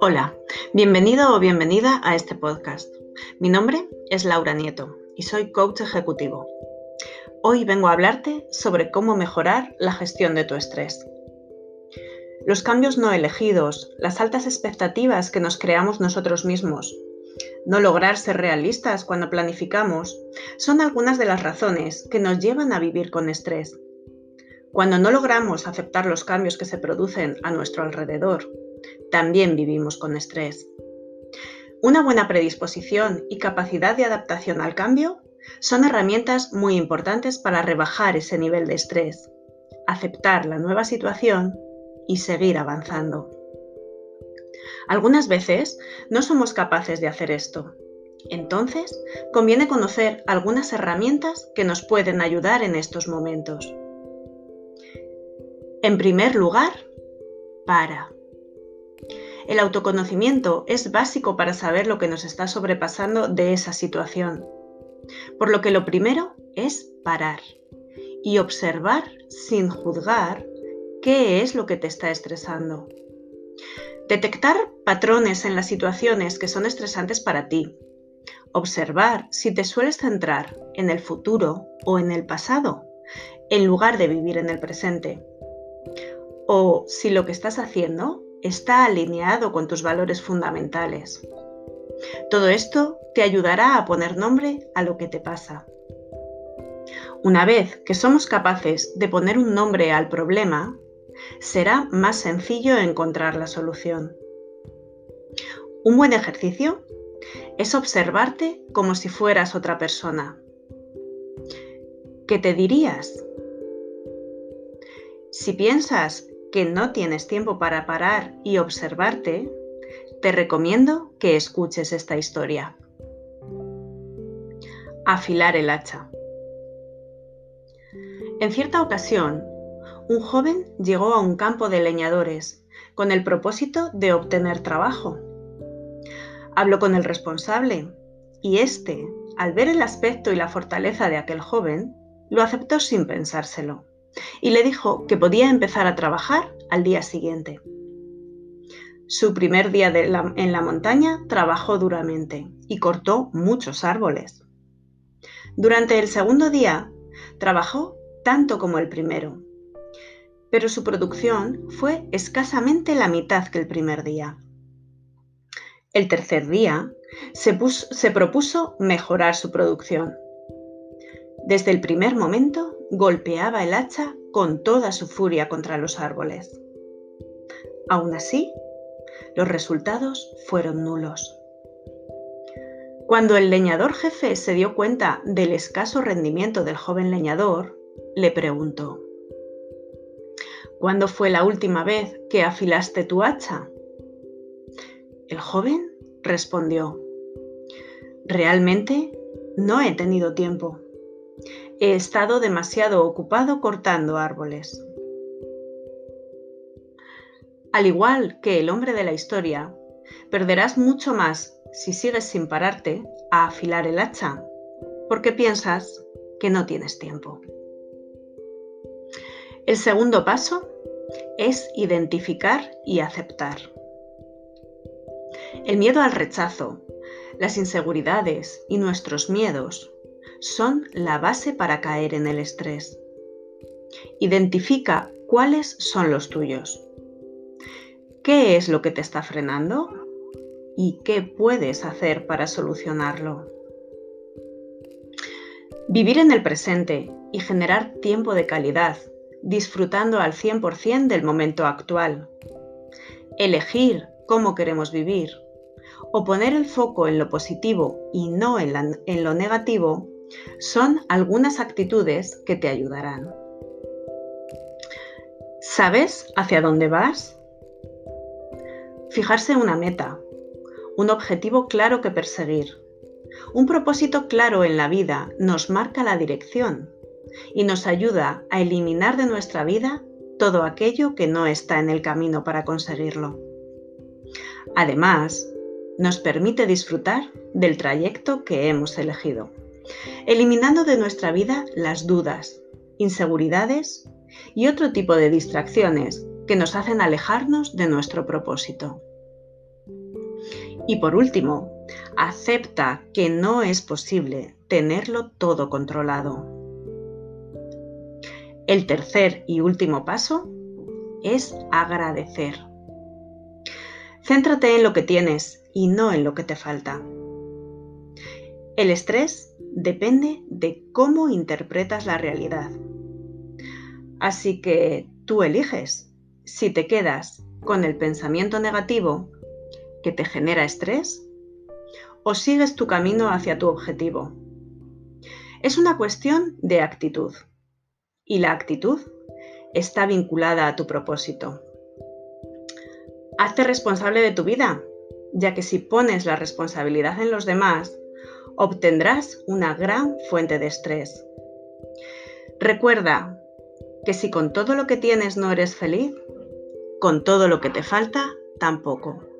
Hola, bienvenido o bienvenida a este podcast. Mi nombre es Laura Nieto y soy coach ejecutivo. Hoy vengo a hablarte sobre cómo mejorar la gestión de tu estrés. Los cambios no elegidos, las altas expectativas que nos creamos nosotros mismos, no lograr ser realistas cuando planificamos, son algunas de las razones que nos llevan a vivir con estrés. Cuando no logramos aceptar los cambios que se producen a nuestro alrededor, también vivimos con estrés. Una buena predisposición y capacidad de adaptación al cambio son herramientas muy importantes para rebajar ese nivel de estrés, aceptar la nueva situación y seguir avanzando. Algunas veces no somos capaces de hacer esto. Entonces, conviene conocer algunas herramientas que nos pueden ayudar en estos momentos. En primer lugar, para. El autoconocimiento es básico para saber lo que nos está sobrepasando de esa situación. Por lo que lo primero es parar y observar sin juzgar qué es lo que te está estresando. Detectar patrones en las situaciones que son estresantes para ti. Observar si te sueles centrar en el futuro o en el pasado, en lugar de vivir en el presente. O si lo que estás haciendo está alineado con tus valores fundamentales. Todo esto te ayudará a poner nombre a lo que te pasa. Una vez que somos capaces de poner un nombre al problema, será más sencillo encontrar la solución. Un buen ejercicio es observarte como si fueras otra persona. ¿Qué te dirías? Si piensas que no tienes tiempo para parar y observarte, te recomiendo que escuches esta historia. Afilar el hacha. En cierta ocasión, un joven llegó a un campo de leñadores con el propósito de obtener trabajo. Habló con el responsable y éste, al ver el aspecto y la fortaleza de aquel joven, lo aceptó sin pensárselo y le dijo que podía empezar a trabajar al día siguiente. Su primer día en la montaña trabajó duramente y cortó muchos árboles. Durante el segundo día trabajó tanto como el primero, pero su producción fue escasamente la mitad que el primer día. El tercer día se, se propuso mejorar su producción. Desde el primer momento golpeaba el hacha con toda su furia contra los árboles. Aún así, los resultados fueron nulos. Cuando el leñador jefe se dio cuenta del escaso rendimiento del joven leñador, le preguntó, ¿Cuándo fue la última vez que afilaste tu hacha? El joven respondió, Realmente no he tenido tiempo. He estado demasiado ocupado cortando árboles. Al igual que el hombre de la historia, perderás mucho más si sigues sin pararte a afilar el hacha, porque piensas que no tienes tiempo. El segundo paso es identificar y aceptar. El miedo al rechazo, las inseguridades y nuestros miedos son la base para caer en el estrés. Identifica cuáles son los tuyos. ¿Qué es lo que te está frenando? ¿Y qué puedes hacer para solucionarlo? Vivir en el presente y generar tiempo de calidad, disfrutando al 100% del momento actual. Elegir cómo queremos vivir o poner el foco en lo positivo y no en, en lo negativo son algunas actitudes que te ayudarán. ¿Sabes hacia dónde vas? Fijarse una meta, un objetivo claro que perseguir. Un propósito claro en la vida nos marca la dirección y nos ayuda a eliminar de nuestra vida todo aquello que no está en el camino para conseguirlo. Además, nos permite disfrutar del trayecto que hemos elegido eliminando de nuestra vida las dudas, inseguridades y otro tipo de distracciones que nos hacen alejarnos de nuestro propósito. Y por último, acepta que no es posible tenerlo todo controlado. El tercer y último paso es agradecer. Céntrate en lo que tienes y no en lo que te falta. El estrés depende de cómo interpretas la realidad. Así que tú eliges si te quedas con el pensamiento negativo que te genera estrés o sigues tu camino hacia tu objetivo. Es una cuestión de actitud y la actitud está vinculada a tu propósito. Hazte responsable de tu vida, ya que si pones la responsabilidad en los demás, obtendrás una gran fuente de estrés. Recuerda que si con todo lo que tienes no eres feliz, con todo lo que te falta tampoco.